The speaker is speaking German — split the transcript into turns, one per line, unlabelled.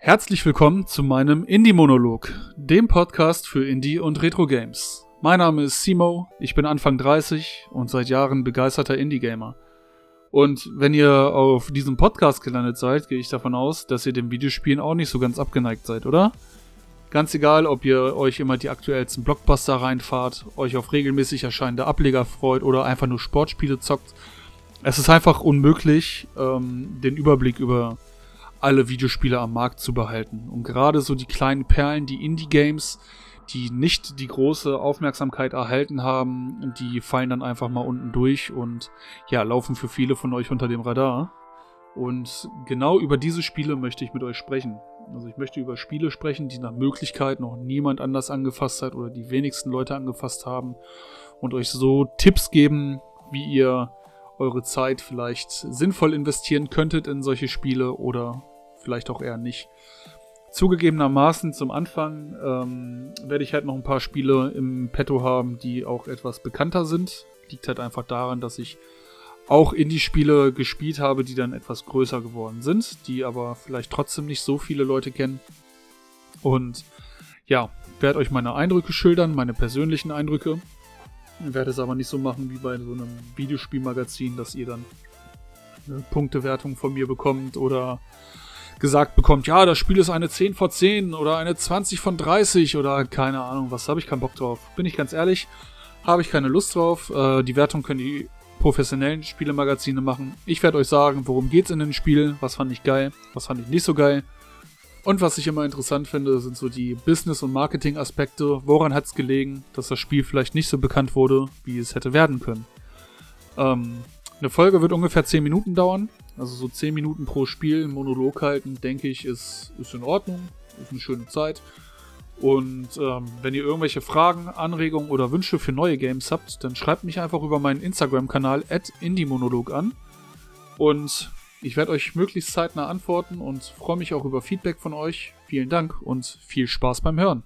Herzlich willkommen zu meinem Indie-Monolog, dem Podcast für Indie- und Retro-Games. Mein Name ist Simo, ich bin Anfang 30 und seit Jahren begeisterter Indie-Gamer. Und wenn ihr auf diesem Podcast gelandet seid, gehe ich davon aus, dass ihr dem Videospielen auch nicht so ganz abgeneigt seid, oder? Ganz egal, ob ihr euch immer die aktuellsten Blockbuster reinfahrt, euch auf regelmäßig erscheinende Ableger freut oder einfach nur Sportspiele zockt. Es ist einfach unmöglich, ähm, den Überblick über alle Videospiele am Markt zu behalten. Und gerade so die kleinen Perlen, die Indie-Games, die nicht die große Aufmerksamkeit erhalten haben, die fallen dann einfach mal unten durch und ja, laufen für viele von euch unter dem Radar. Und genau über diese Spiele möchte ich mit euch sprechen. Also ich möchte über Spiele sprechen, die nach Möglichkeit noch niemand anders angefasst hat oder die wenigsten Leute angefasst haben und euch so Tipps geben, wie ihr eure Zeit vielleicht sinnvoll investieren könntet in solche Spiele oder vielleicht auch eher nicht. Zugegebenermaßen zum Anfang ähm, werde ich halt noch ein paar Spiele im Petto haben, die auch etwas bekannter sind. Liegt halt einfach daran, dass ich auch Indie-Spiele gespielt habe, die dann etwas größer geworden sind, die aber vielleicht trotzdem nicht so viele Leute kennen. Und ja, werde euch meine Eindrücke schildern, meine persönlichen Eindrücke. Werde es aber nicht so machen wie bei so einem Videospielmagazin, dass ihr dann eine Punktewertung von mir bekommt oder gesagt bekommt, ja, das Spiel ist eine 10 von 10 oder eine 20 von 30 oder keine Ahnung, was habe ich keinen Bock drauf. Bin ich ganz ehrlich, habe ich keine Lust drauf. Äh, die Wertung können die professionellen Spielemagazine machen. Ich werde euch sagen, worum geht's in den Spielen, was fand ich geil, was fand ich nicht so geil. Und was ich immer interessant finde, sind so die Business- und Marketing-Aspekte. Woran hat es gelegen, dass das Spiel vielleicht nicht so bekannt wurde, wie es hätte werden können? Ähm, eine Folge wird ungefähr 10 Minuten dauern. Also so 10 Minuten pro Spiel, Monolog halten, denke ich, ist, ist in Ordnung. Ist eine schöne Zeit. Und ähm, wenn ihr irgendwelche Fragen, Anregungen oder Wünsche für neue Games habt, dann schreibt mich einfach über meinen Instagram-Kanal IndieMonolog an. Und ich werde euch möglichst zeitnah antworten und freue mich auch über Feedback von euch. Vielen Dank und viel Spaß beim Hören.